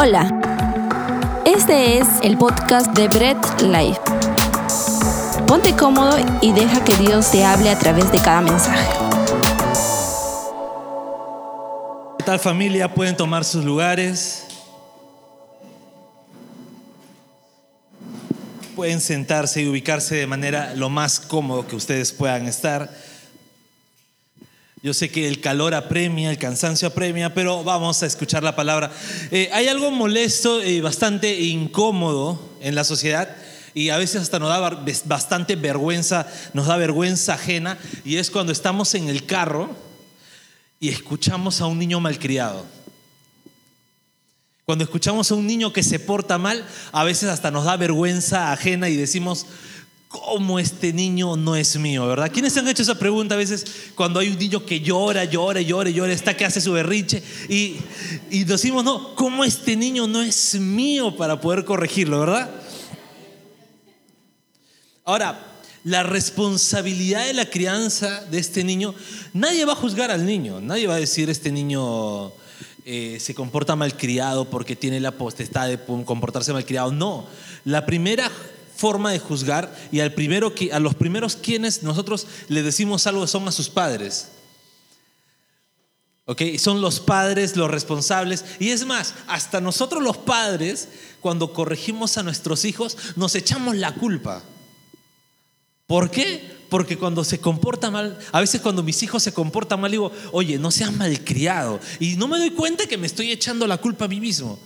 Hola, este es el podcast de Bread Life. Ponte cómodo y deja que Dios te hable a través de cada mensaje. ¿Qué tal familia? Pueden tomar sus lugares. Pueden sentarse y ubicarse de manera lo más cómodo que ustedes puedan estar. Yo sé que el calor apremia, el cansancio apremia, pero vamos a escuchar la palabra. Eh, hay algo molesto y bastante incómodo en la sociedad y a veces hasta nos da bastante vergüenza, nos da vergüenza ajena y es cuando estamos en el carro y escuchamos a un niño malcriado. Cuando escuchamos a un niño que se porta mal, a veces hasta nos da vergüenza ajena y decimos, ¿cómo este niño no es mío? ¿Verdad? ¿Quiénes han hecho esa pregunta a veces cuando hay un niño que llora, llora, llora, llora, está que hace su berriche y, y decimos, no, ¿cómo este niño no es mío para poder corregirlo, verdad? Ahora, la responsabilidad de la crianza de este niño, nadie va a juzgar al niño, nadie va a decir este niño eh, se comporta malcriado porque tiene la potestad de comportarse malcriado. No, la primera forma de juzgar y al primero que, a los primeros quienes nosotros le decimos algo son a sus padres. ¿Ok? Son los padres los responsables. Y es más, hasta nosotros los padres, cuando corregimos a nuestros hijos, nos echamos la culpa. ¿Por qué? Porque cuando se comporta mal, a veces cuando mis hijos se comportan mal, digo, oye, no seas malcriado. Y no me doy cuenta que me estoy echando la culpa a mí mismo.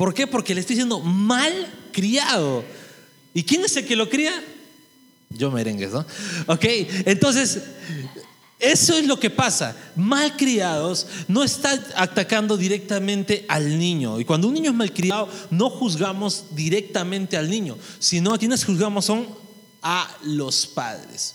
¿Por qué? Porque le estoy diciendo mal criado. ¿Y quién es el que lo cría? Yo merengues, ¿no? Ok, entonces, eso es lo que pasa. Mal criados no está atacando directamente al niño. Y cuando un niño es malcriado, no juzgamos directamente al niño, sino a quienes juzgamos son a los padres.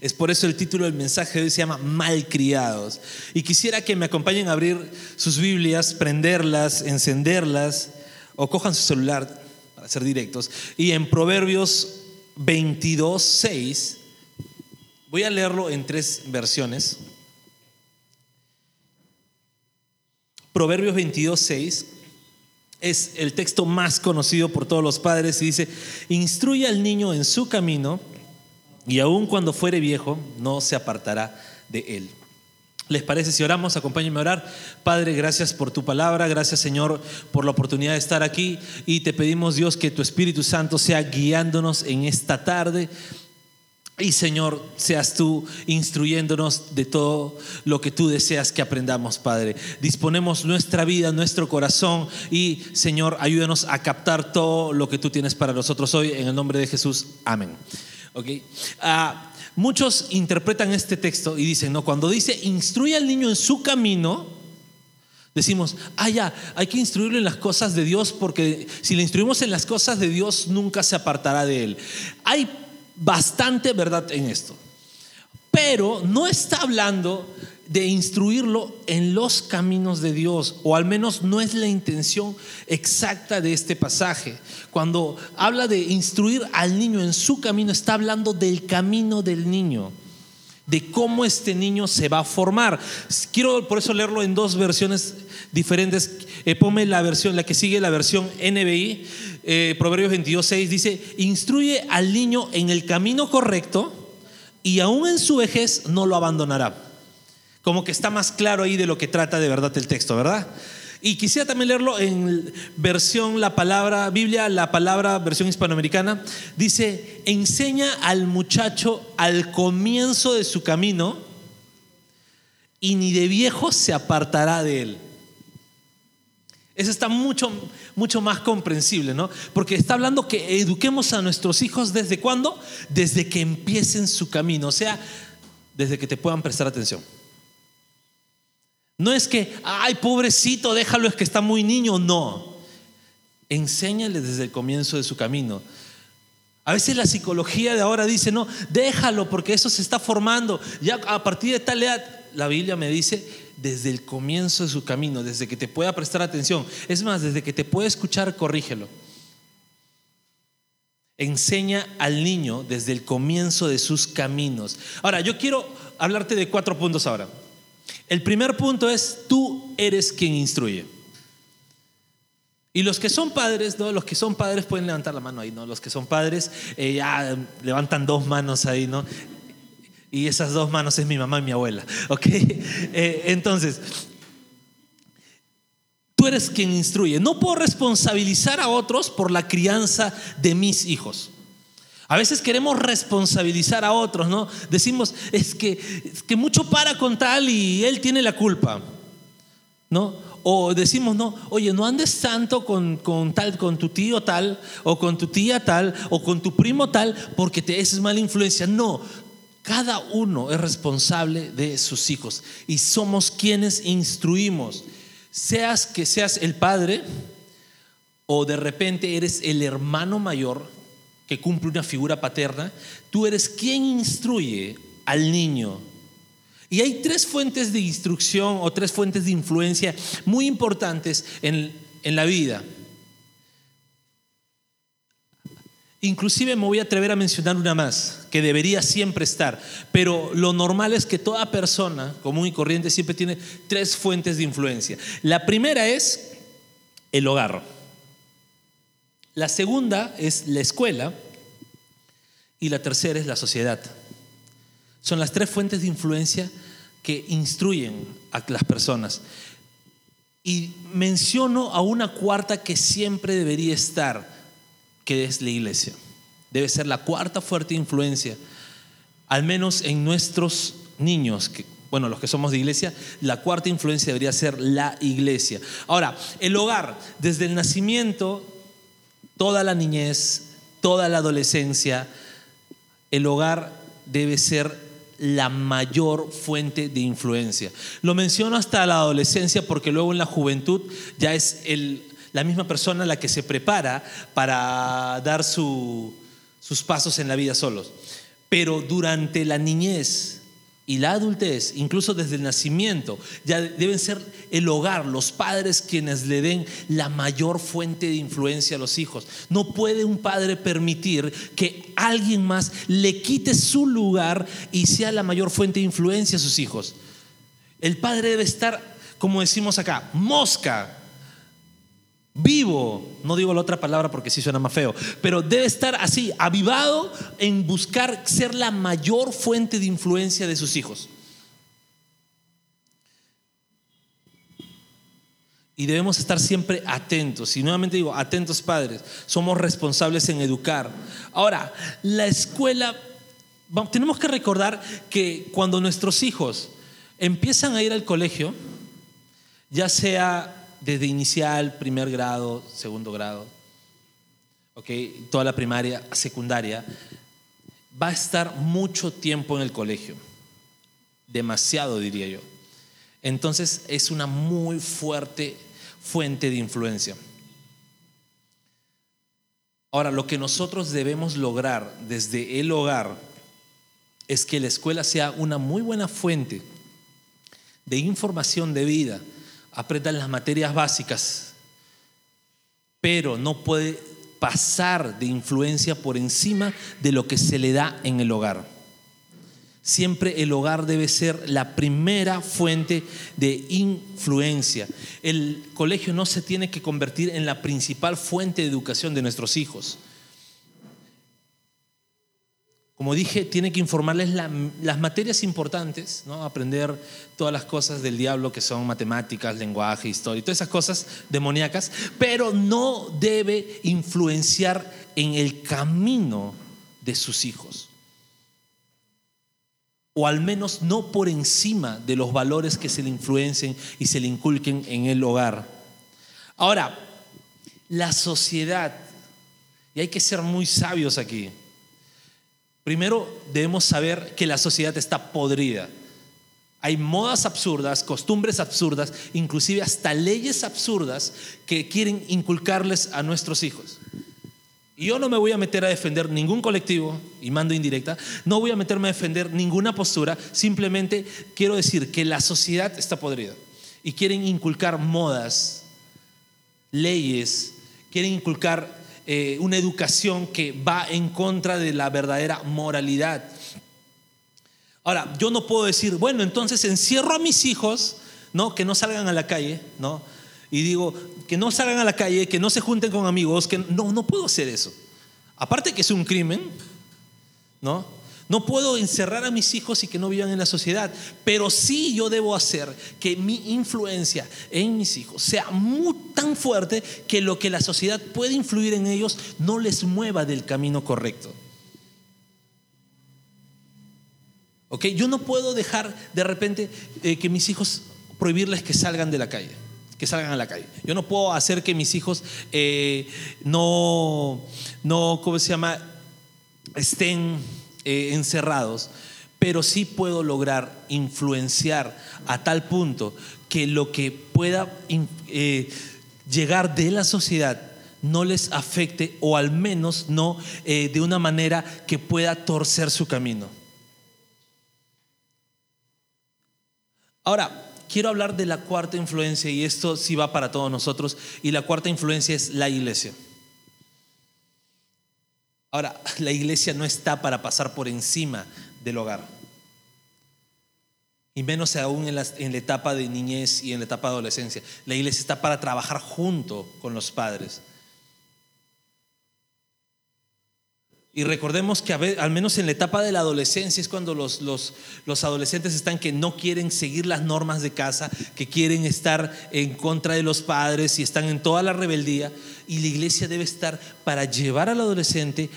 Es por eso el título del mensaje de hoy se llama Malcriados. Y quisiera que me acompañen a abrir sus Biblias, prenderlas, encenderlas, o cojan su celular para ser directos. Y en Proverbios 22, 6, voy a leerlo en tres versiones. Proverbios 22, 6 es el texto más conocido por todos los padres y dice, instruye al niño en su camino y aun cuando fuere viejo no se apartará de él. ¿Les parece si oramos? Acompáñenme a orar. Padre, gracias por tu palabra, gracias Señor por la oportunidad de estar aquí y te pedimos Dios que tu Espíritu Santo sea guiándonos en esta tarde. Y Señor, seas tú instruyéndonos de todo lo que tú deseas que aprendamos, Padre. Disponemos nuestra vida, nuestro corazón y Señor, ayúdanos a captar todo lo que tú tienes para nosotros hoy. En el nombre de Jesús, amén. Ah, muchos interpretan este texto y dicen, no, cuando dice instruye al niño en su camino, decimos, ah, ya, hay que instruirlo en las cosas de Dios porque si le instruimos en las cosas de Dios, nunca se apartará de él. Hay bastante verdad en esto. Pero no está hablando de instruirlo en los caminos de Dios, o al menos no es la intención exacta de este pasaje. Cuando habla de instruir al niño en su camino, está hablando del camino del niño, de cómo este niño se va a formar. Quiero por eso leerlo en dos versiones diferentes. Eh, ponme la versión, la que sigue, la versión NBI. Eh, Proverbios 22, 6 dice, instruye al niño en el camino correcto y aún en su vejez no lo abandonará. Como que está más claro ahí de lo que trata de verdad el texto, ¿verdad? Y quisiera también leerlo en versión la palabra, Biblia, la palabra versión hispanoamericana. Dice, enseña al muchacho al comienzo de su camino y ni de viejo se apartará de él. Eso está mucho, mucho más comprensible, ¿no? Porque está hablando que eduquemos a nuestros hijos desde cuándo? Desde que empiecen su camino, o sea, desde que te puedan prestar atención. No es que, ay, pobrecito, déjalo, es que está muy niño, no. Enséñale desde el comienzo de su camino. A veces la psicología de ahora dice, no, déjalo porque eso se está formando. Ya a partir de tal edad, la Biblia me dice, desde el comienzo de su camino, desde que te pueda prestar atención. Es más, desde que te pueda escuchar, corrígelo. Enseña al niño desde el comienzo de sus caminos. Ahora, yo quiero hablarte de cuatro puntos ahora. El primer punto es, tú eres quien instruye. Y los que son padres, ¿no? Los que son padres pueden levantar la mano ahí, ¿no? Los que son padres eh, ya levantan dos manos ahí, ¿no? Y esas dos manos es mi mamá y mi abuela, ¿ok? Eh, entonces, tú eres quien instruye. No puedo responsabilizar a otros por la crianza de mis hijos. A veces queremos responsabilizar a otros, ¿no? Decimos, es que, que mucho para con tal y él tiene la culpa, ¿no? O decimos, no, oye, no andes tanto con, con, tal, con tu tío tal, o con tu tía tal, o con tu primo tal, porque te es mala influencia. No, cada uno es responsable de sus hijos y somos quienes instruimos. Seas que seas el padre o de repente eres el hermano mayor que cumple una figura paterna, tú eres quien instruye al niño. Y hay tres fuentes de instrucción o tres fuentes de influencia muy importantes en, en la vida. Inclusive me voy a atrever a mencionar una más, que debería siempre estar, pero lo normal es que toda persona común y corriente siempre tiene tres fuentes de influencia. La primera es el hogar. La segunda es la escuela y la tercera es la sociedad. Son las tres fuentes de influencia que instruyen a las personas. Y menciono a una cuarta que siempre debería estar que es la iglesia. Debe ser la cuarta fuerte influencia, al menos en nuestros niños, que, bueno, los que somos de iglesia, la cuarta influencia debería ser la iglesia. Ahora, el hogar, desde el nacimiento, toda la niñez, toda la adolescencia, el hogar debe ser la mayor fuente de influencia. Lo menciono hasta la adolescencia porque luego en la juventud ya es la misma persona la que se prepara para dar sus pasos en la vida solos. Pero durante la niñez y la adultez, incluso desde el nacimiento, ya deben ser el hogar, los padres quienes le den la mayor fuente de influencia a los hijos. No puede un padre permitir que alguien más le quite su lugar y sea la mayor fuente de influencia a sus hijos. El padre debe estar, como decimos acá, mosca vivo, no digo la otra palabra porque sí suena más feo, pero debe estar así, avivado en buscar ser la mayor fuente de influencia de sus hijos. Y debemos estar siempre atentos. Y nuevamente digo, atentos padres, somos responsables en educar. Ahora, la escuela, tenemos que recordar que cuando nuestros hijos empiezan a ir al colegio, ya sea desde inicial, primer grado, segundo grado, okay, toda la primaria, secundaria, va a estar mucho tiempo en el colegio, demasiado diría yo. Entonces es una muy fuerte fuente de influencia. Ahora, lo que nosotros debemos lograr desde el hogar es que la escuela sea una muy buena fuente de información de vida, aprendan las materias básicas, pero no puede pasar de influencia por encima de lo que se le da en el hogar. Siempre el hogar debe ser la primera fuente de influencia. El colegio no se tiene que convertir en la principal fuente de educación de nuestros hijos. Como dije, tiene que informarles las materias importantes, ¿no? aprender todas las cosas del diablo que son matemáticas, lenguaje, historia, todas esas cosas demoníacas, pero no debe influenciar en el camino de sus hijos. O al menos no por encima de los valores que se le influencien y se le inculquen en el hogar. Ahora, la sociedad, y hay que ser muy sabios aquí, Primero debemos saber que la sociedad está podrida. Hay modas absurdas, costumbres absurdas, inclusive hasta leyes absurdas que quieren inculcarles a nuestros hijos. Y yo no me voy a meter a defender ningún colectivo, y mando indirecta, no voy a meterme a defender ninguna postura, simplemente quiero decir que la sociedad está podrida y quieren inculcar modas, leyes, quieren inculcar eh, una educación que va en contra de la verdadera moralidad. Ahora, yo no puedo decir, bueno, entonces encierro a mis hijos, ¿no? Que no salgan a la calle, ¿no? y digo que no salgan a la calle, que no se junten con amigos, que no, no puedo hacer eso. Aparte que es un crimen, ¿no? No puedo encerrar a mis hijos y que no vivan en la sociedad, pero sí yo debo hacer que mi influencia en mis hijos sea muy, tan fuerte que lo que la sociedad puede influir en ellos no les mueva del camino correcto. ¿Ok? Yo no puedo dejar de repente eh, que mis hijos prohibirles que salgan de la calle, que salgan a la calle. Yo no puedo hacer que mis hijos eh, no, no, ¿cómo se llama? Estén eh, encerrados, pero sí puedo lograr influenciar a tal punto que lo que pueda eh, llegar de la sociedad no les afecte o al menos no eh, de una manera que pueda torcer su camino. Ahora, quiero hablar de la cuarta influencia y esto sí va para todos nosotros y la cuarta influencia es la iglesia. Ahora, la iglesia no está para pasar por encima del hogar. Y menos aún en la, en la, etapa de niñez y en la etapa de adolescencia. La iglesia está para trabajar junto con los padres. Y recordemos que al menos en la etapa de la adolescencia es cuando los, los, los, adolescentes están que no quieren seguir las normas de casa, que quieren estar en contra de los padres y están en toda la rebeldía. Y la iglesia debe estar para llevar al adolescente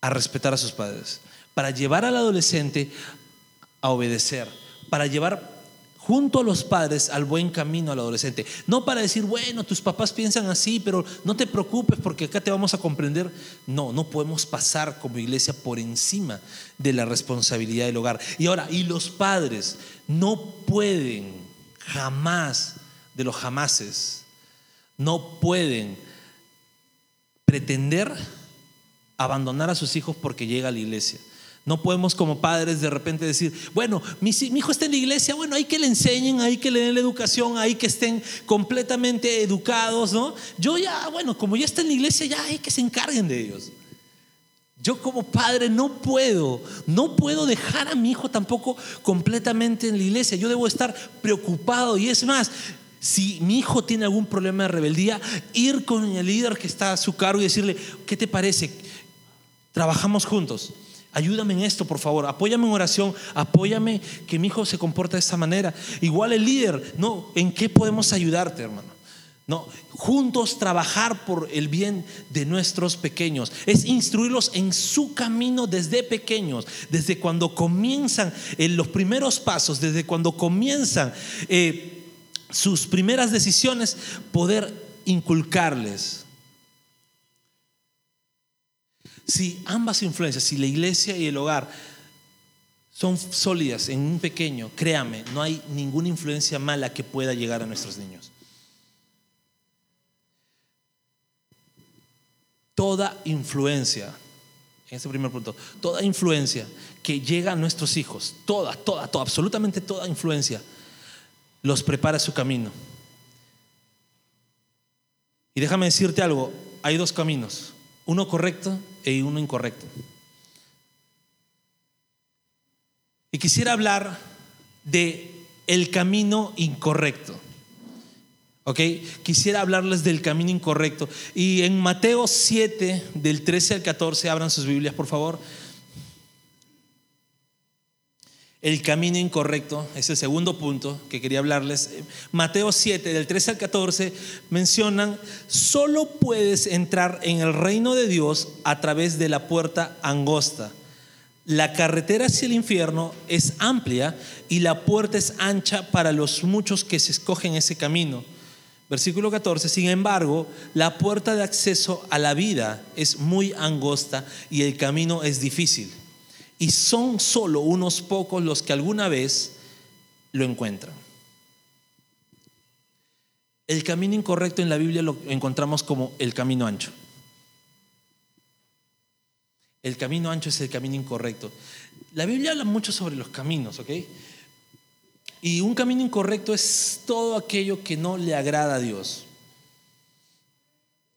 a respetar a sus padres, para llevar al adolescente a obedecer, para llevar junto a los padres al buen camino al adolescente. No para decir, bueno, tus papás piensan así, pero no te preocupes porque acá te vamos a comprender. No, no podemos pasar como iglesia por encima de la responsabilidad del hogar. Y ahora, y los padres no pueden jamás, de los jamases, no pueden pretender abandonar a sus hijos porque llega a la iglesia. No podemos como padres de repente decir, bueno, mi, hijo está en la iglesia, bueno, hay que le enseñen, hay que le den la educación, hay que estén completamente educados, ¿no? Yo ya, bueno, como ya está en la iglesia, ya hay que se encarguen de ellos. Yo como padre no puedo, no puedo dejar a mi hijo tampoco completamente en la iglesia. Yo debo estar preocupado y es más, si mi hijo tiene algún problema de rebeldía, ir con el líder que está a su cargo y decirle, ¿qué te parece? Trabajamos juntos. Ayúdame en esto, por favor. Apóyame en oración. Apóyame que mi hijo se comporte de esta manera. Igual el líder, no, ¿en qué podemos ayudarte, hermano? No, juntos trabajar por el bien de nuestros pequeños. Es instruirlos en su camino desde pequeños, desde cuando comienzan en los primeros pasos, desde cuando comienzan eh, sus primeras decisiones, poder inculcarles si ambas influencias, si la iglesia y el hogar son sólidas en un pequeño, créame, no hay ninguna influencia mala que pueda llegar a nuestros niños. Toda influencia, en este primer punto, toda influencia que llega a nuestros hijos, toda, toda, toda, absolutamente toda influencia, los prepara su camino. Y déjame decirte algo, hay dos caminos, uno correcto e uno incorrecto. Y quisiera hablar de el camino incorrecto. ¿Ok? Quisiera hablarles del camino incorrecto. Y en Mateo 7, del 13 al 14, abran sus Biblias, por favor. El camino incorrecto es el segundo punto que quería hablarles. Mateo 7, del 13 al 14, mencionan, solo puedes entrar en el reino de Dios a través de la puerta angosta. La carretera hacia el infierno es amplia y la puerta es ancha para los muchos que se escogen ese camino. Versículo 14, sin embargo, la puerta de acceso a la vida es muy angosta y el camino es difícil y son solo unos pocos los que alguna vez lo encuentran. El camino incorrecto en la Biblia lo encontramos como el camino ancho. El camino ancho es el camino incorrecto. La Biblia habla mucho sobre los caminos, ¿ok? Y un camino incorrecto es todo aquello que no le agrada a Dios.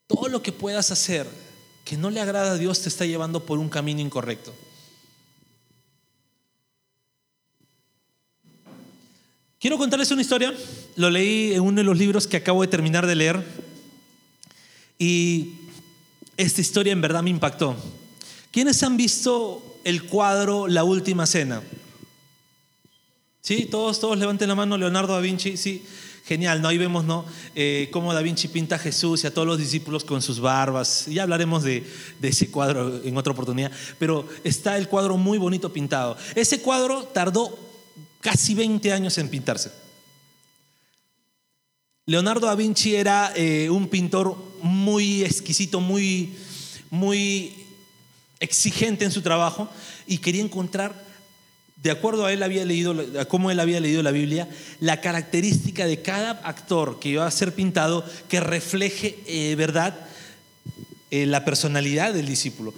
Todo lo que puedas hacer que no le agrada a Dios te está llevando por un camino incorrecto. Quiero contarles una historia. Lo leí en uno de los libros que acabo de terminar de leer. Y esta historia en verdad me impactó. ¿Quiénes han visto el cuadro La Última Cena? Sí, todos, todos levanten la mano. Leonardo da Vinci, sí. Genial, ¿no? Ahí vemos, ¿no? Eh, cómo Da Vinci pinta a Jesús y a todos los discípulos con sus barbas. Ya hablaremos de, de, ese cuadro en otra oportunidad. Pero está el cuadro muy bonito pintado. Ese cuadro tardó casi 20 años en pintarse. Leonardo da Vinci era eh, un pintor muy exquisito, muy, muy exigente en su trabajo y quería encontrar de acuerdo a él había leído, a cómo él había leído la Biblia, la característica de cada actor que iba a ser pintado que refleje, eh, verdad, eh, la personalidad del discípulo.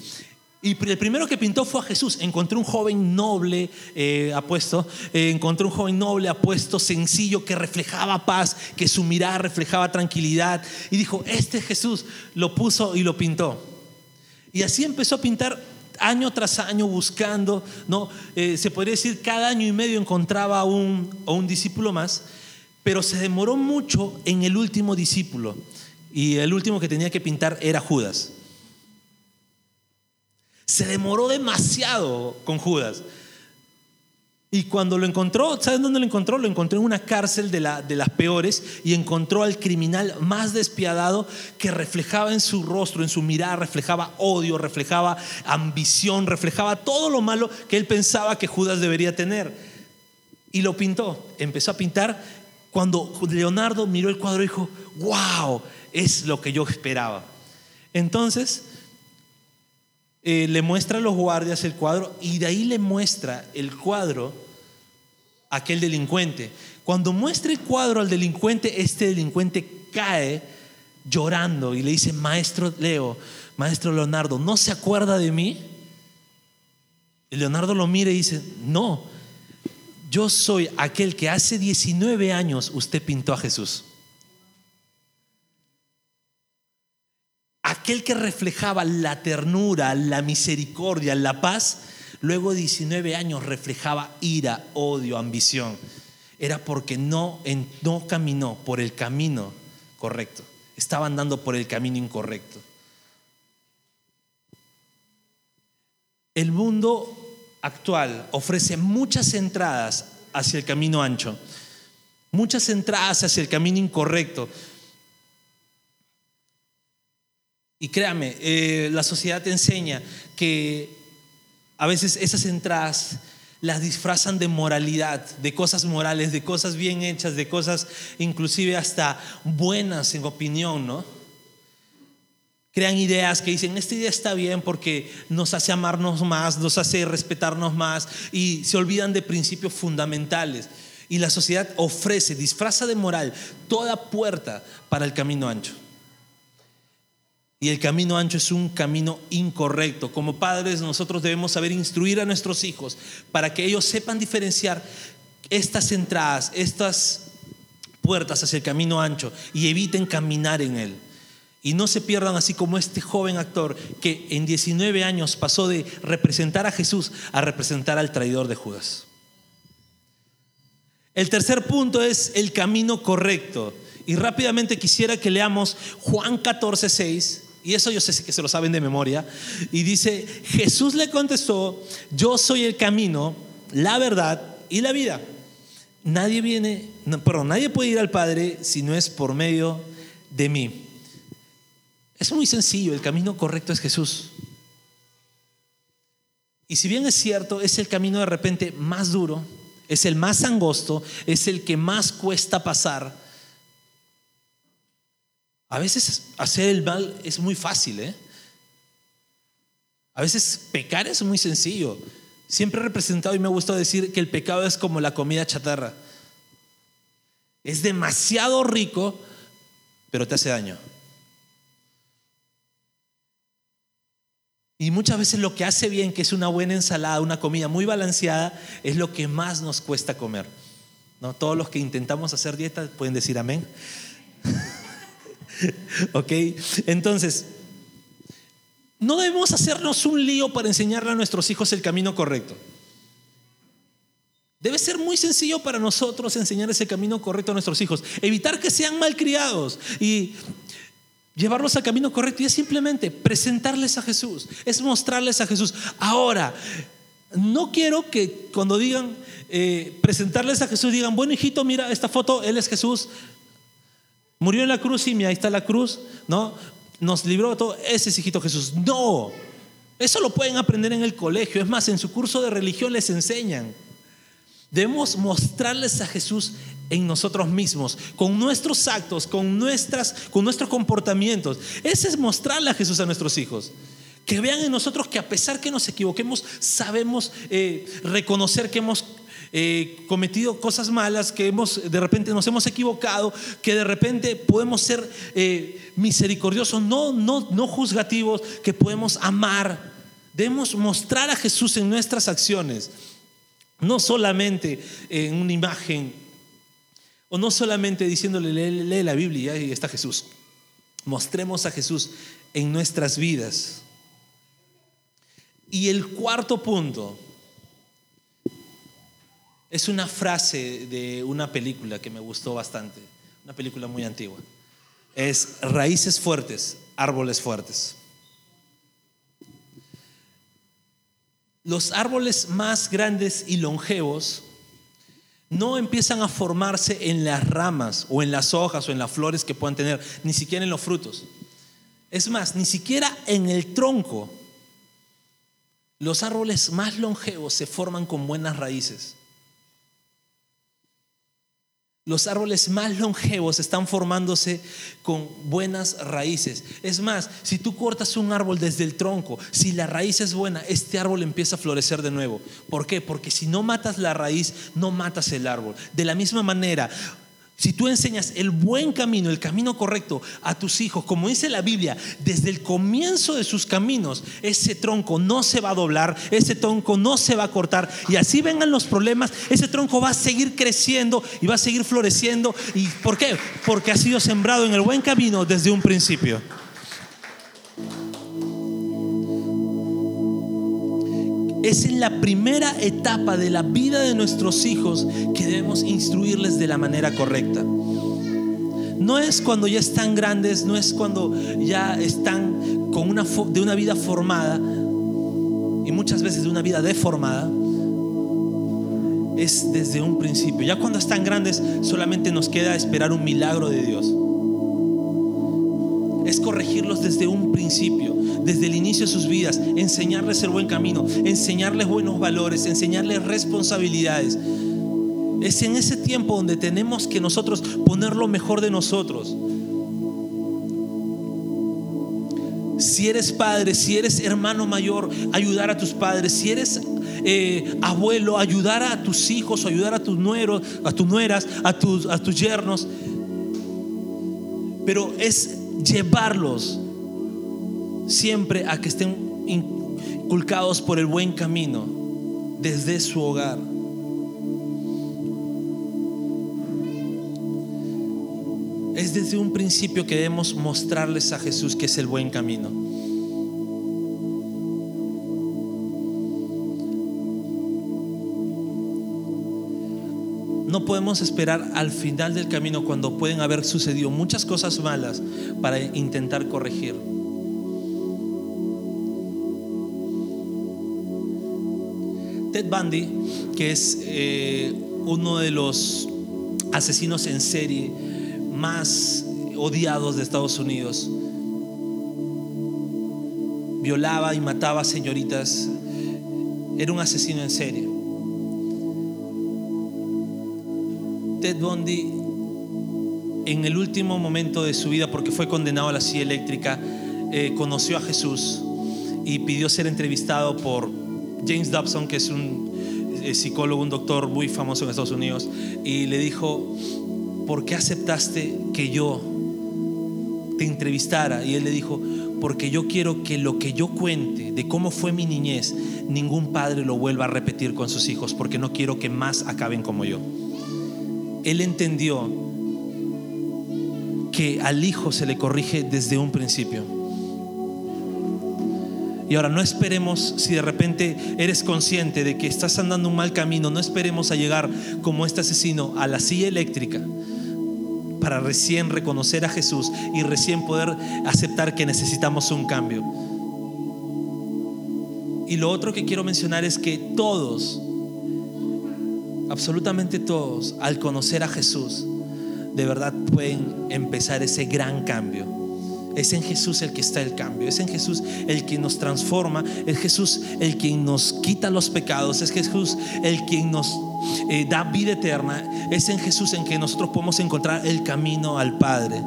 Y el primero que pintó fue a Jesús. Encontró un joven noble, eh, apuesto, encontró un joven noble, apuesto, sencillo, que reflejaba paz, que su mirada reflejaba tranquilidad. Y dijo, este Jesús lo puso y lo pintó. Y así empezó a pintar año tras año buscando, ¿no? Eh, se podría decir cada año y medio encontraba un, un discípulo más, pero se demoró mucho en el último discípulo. Y el último que tenía que pintar era Judas. Se demoró demasiado con Judas. Y cuando lo encontró, ¿saben dónde lo encontró? Lo encontró en una cárcel de, la, de, las peores y encontró al criminal más despiadado que reflejaba en su rostro, en su mirada, reflejaba odio, reflejaba ambición, reflejaba todo lo malo que él pensaba que Judas debería tener. Y lo pintó, empezó a pintar. Cuando Leonardo miró el cuadro dijo, wow, es lo que yo esperaba. Entonces, eh, le muestra a los guardias el cuadro y de ahí le muestra el cuadro a aquel delincuente. Cuando muestra el cuadro al delincuente, este delincuente cae llorando y le dice, maestro Leo, maestro Leonardo, ¿no se acuerda de mí? Y Leonardo lo mira y dice, no, yo soy aquel que hace 19 años usted pintó a Jesús. Aquel que reflejaba la ternura, la misericordia, la paz, luego de 19 años reflejaba ira, odio, ambición. Era porque no, no caminó por el camino correcto. Estaba andando por el camino incorrecto. El mundo actual ofrece muchas entradas hacia el camino ancho, muchas entradas hacia el camino incorrecto. Y créame, eh, la sociedad te enseña que a veces esas entradas las disfrazan de moralidad, de cosas morales, de cosas bien hechas, de cosas inclusive hasta buenas en opinión, ¿no? Crean ideas que dicen, esta idea está bien porque nos hace amarnos más, nos hace respetarnos más y se olvidan de principios fundamentales. Y la sociedad ofrece, disfraza de moral toda puerta para el camino ancho. Y el camino ancho es un camino incorrecto. Como padres nosotros debemos saber instruir a nuestros hijos para que ellos sepan diferenciar estas entradas, estas puertas hacia el camino ancho y eviten caminar en él. Y no se pierdan así como este joven actor que en 19 años pasó de representar a Jesús a representar al traidor de Judas. El tercer punto es el camino correcto. Y rápidamente quisiera que leamos Juan 14, 6 y eso yo sé que se lo saben de memoria. Y dice, Jesús le contestó, yo soy el camino, la verdad y la vida. Nadie viene, pero nadie puede ir al Padre si no es por medio de mí. Es muy sencillo, el camino correcto es Jesús. Y si bien es cierto, es el camino de repente más duro, es el más angosto, es el que más cuesta pasar a veces hacer el mal es muy fácil, ¿eh? A veces pecar es muy sencillo. Siempre he representado y me gusta decir que el pecado es como la comida chatarra. Es demasiado rico, pero te hace daño. Y muchas veces lo que hace bien, que es una buena ensalada, una comida muy balanceada, es lo que más nos cuesta comer. ¿No? Todos los que intentamos hacer dieta pueden decir amén. ¿Ok? Entonces, no debemos hacernos un lío para enseñarle a nuestros hijos el camino correcto. Debe ser muy sencillo para nosotros enseñar ese camino correcto a nuestros hijos. Evitar que sean malcriados y llevarlos al camino correcto. Y es simplemente presentarles a Jesús. Es mostrarles a Jesús. Ahora, no quiero que cuando digan, eh, presentarles a Jesús, digan, bueno hijito, mira esta foto, Él es Jesús. Murió en la cruz y mira, ahí está la cruz, ¿no? Nos libró todo. Ese es hijito Jesús. No. Eso lo pueden aprender en el colegio. Es más, en su curso de religión les enseñan. Debemos mostrarles a Jesús en nosotros mismos, con nuestros actos, con, nuestras, con nuestros comportamientos. Ese es mostrarle a Jesús a nuestros hijos. Que vean en nosotros que a pesar que nos equivoquemos, sabemos eh, reconocer que hemos eh, cometido cosas malas, que hemos, de repente nos hemos equivocado, que de repente podemos ser eh, misericordiosos, no, no, no juzgativos, que podemos amar. Debemos mostrar a Jesús en nuestras acciones, no solamente en una imagen, o no solamente diciéndole, lee, lee la Biblia y está Jesús. Mostremos a Jesús en nuestras vidas. Y el cuarto punto es una frase de una película que me gustó bastante, una película muy antigua. Es raíces fuertes, árboles fuertes. Los árboles más grandes y longevos no empiezan a formarse en las ramas o en las hojas o en las flores que puedan tener, ni siquiera en los frutos. Es más, ni siquiera en el tronco. Los árboles más longevos se forman con buenas raíces. Los árboles más longevos están formándose con buenas raíces. Es más, si tú cortas un árbol desde el tronco, si la raíz es buena, este árbol empieza a florecer de nuevo. ¿Por qué? Porque si no matas la raíz, no matas el árbol. De la misma manera, si tú enseñas el buen camino, el camino correcto a tus hijos, como dice la Biblia, desde el comienzo de sus caminos, ese tronco no se va a doblar, ese tronco no se va a cortar. Y así vengan los problemas, ese tronco va a seguir creciendo y va a seguir floreciendo. ¿Y por qué? Porque ha sido sembrado en el buen camino desde un principio. Es en la primera etapa de la vida de nuestros hijos que debemos instruirles de la manera correcta. No es cuando ya están grandes, no es cuando ya están con una, de una vida formada y muchas veces de una vida deformada. Es desde un principio. Ya cuando están grandes solamente nos queda esperar un milagro de Dios. Es corregirlos desde un principio desde el inicio de sus vidas, enseñarles el buen camino, enseñarles buenos valores, enseñarles responsabilidades. Es en ese tiempo donde tenemos que nosotros poner lo mejor de nosotros. Si eres padre, si eres hermano mayor, ayudar a tus padres. Si eres eh, abuelo, ayudar a tus hijos, ayudar a tus nueros, a tus nueras, a tus, a tus yernos. Pero es llevarlos siempre a que estén inculcados por el buen camino desde su hogar. Es desde un principio que debemos mostrarles a Jesús que es el buen camino. No podemos esperar al final del camino cuando pueden haber sucedido muchas cosas malas para intentar corregir. Ted Bundy, que es eh, uno de los asesinos en serie más odiados de Estados Unidos, violaba y mataba señoritas, era un asesino en serie. Ted Bundy, en el último momento de su vida, porque fue condenado a la silla eléctrica, eh, conoció a Jesús y pidió ser entrevistado por James Dobson, que es un eh, psicólogo, un doctor muy famoso en Estados Unidos, y le dijo, ¿por qué aceptaste que yo te entrevistara? Y él le dijo, porque yo quiero que lo que yo cuente de cómo fue mi niñez, ningún padre lo vuelva a repetir con sus hijos, porque no quiero que más acaben como yo. Él entendió que al hijo se le corrige desde un principio. Y ahora no esperemos, si de repente eres consciente de que estás andando un mal camino, no esperemos a llegar como este asesino a la silla eléctrica para recién reconocer a Jesús y recién poder aceptar que necesitamos un cambio. Y lo otro que quiero mencionar es que todos, absolutamente todos, al conocer a Jesús, de verdad pueden empezar ese gran cambio. Es en Jesús el que está el cambio, es en Jesús el que nos transforma, es Jesús el quien nos quita los pecados, es Jesús el quien nos eh, da vida eterna, es en Jesús en que nosotros podemos encontrar el camino al Padre.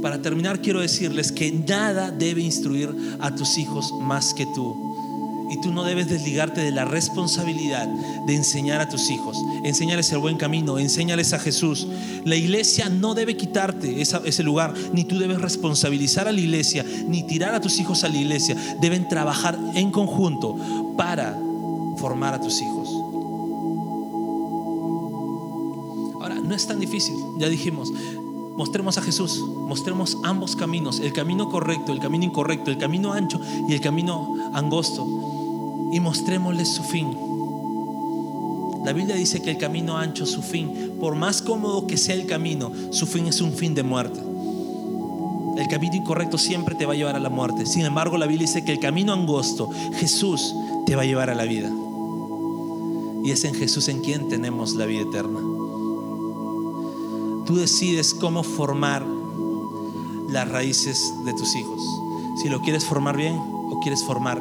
Para terminar quiero decirles que nada debe instruir a tus hijos más que tú. Y tú no debes desligarte de la responsabilidad de enseñar a tus hijos. Enseñarles el buen camino, enseñarles a Jesús. La iglesia no debe quitarte ese lugar, ni tú debes responsabilizar a la iglesia, ni tirar a tus hijos a la iglesia. Deben trabajar en conjunto para formar a tus hijos. Ahora, no es tan difícil, ya dijimos, mostremos a Jesús, mostremos ambos caminos, el camino correcto, el camino incorrecto, el camino ancho y el camino angosto y mostrémosles su fin. La Biblia dice que el camino ancho, su fin, por más cómodo que sea el camino, su fin es un fin de muerte. El camino incorrecto siempre te va a llevar a la muerte. Sin embargo, la Biblia dice que el camino angosto, Jesús, te va a llevar a la vida. Y es en Jesús en quien tenemos la vida eterna. Tú decides cómo formar las raíces de tus hijos. Si lo quieres formar bien o quieres formar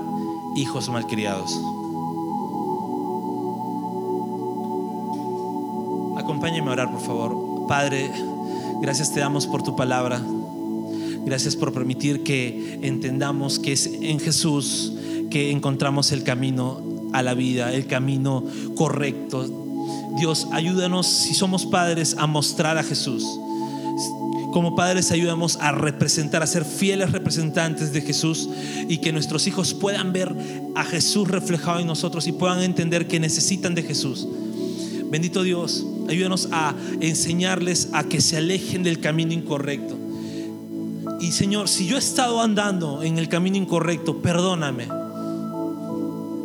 hijos malcriados. Acompáñeme a orar, por favor. Padre, gracias te damos por tu palabra. Gracias por permitir que entendamos que es en Jesús que encontramos el camino a la vida, el camino correcto. Dios, ayúdanos si somos padres a mostrar a Jesús como padres ayudamos a representar, a ser fieles representantes de Jesús y que nuestros hijos puedan ver a Jesús reflejado en nosotros y puedan entender que necesitan de Jesús. Bendito Dios, ayúdanos a enseñarles a que se alejen del camino incorrecto. Y Señor, si yo he estado andando en el camino incorrecto, perdóname.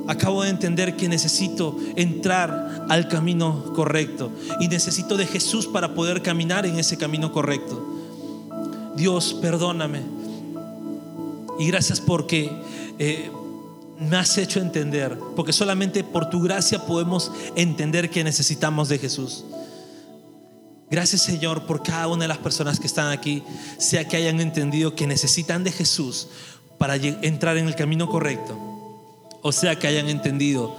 Acabo de entender que necesito entrar al camino correcto y necesito de Jesús para poder caminar en ese camino correcto. Dios, perdóname. Y gracias porque eh, me has hecho entender, porque solamente por tu gracia podemos entender que necesitamos de Jesús. Gracias Señor por cada una de las personas que están aquí, sea que hayan entendido que necesitan de Jesús para entrar en el camino correcto, o sea que hayan entendido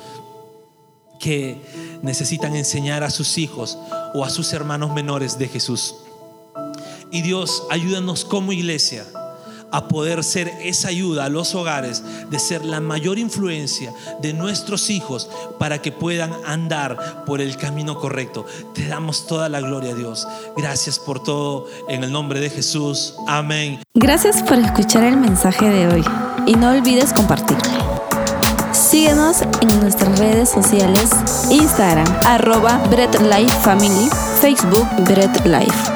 que necesitan enseñar a sus hijos o a sus hermanos menores de Jesús. Y Dios, ayúdanos como iglesia a poder ser esa ayuda a los hogares, de ser la mayor influencia de nuestros hijos para que puedan andar por el camino correcto. Te damos toda la gloria, Dios. Gracias por todo en el nombre de Jesús. Amén. Gracias por escuchar el mensaje de hoy y no olvides compartirlo. Síguenos en nuestras redes sociales, Instagram, arroba Bread Life Family, Facebook Bread Life.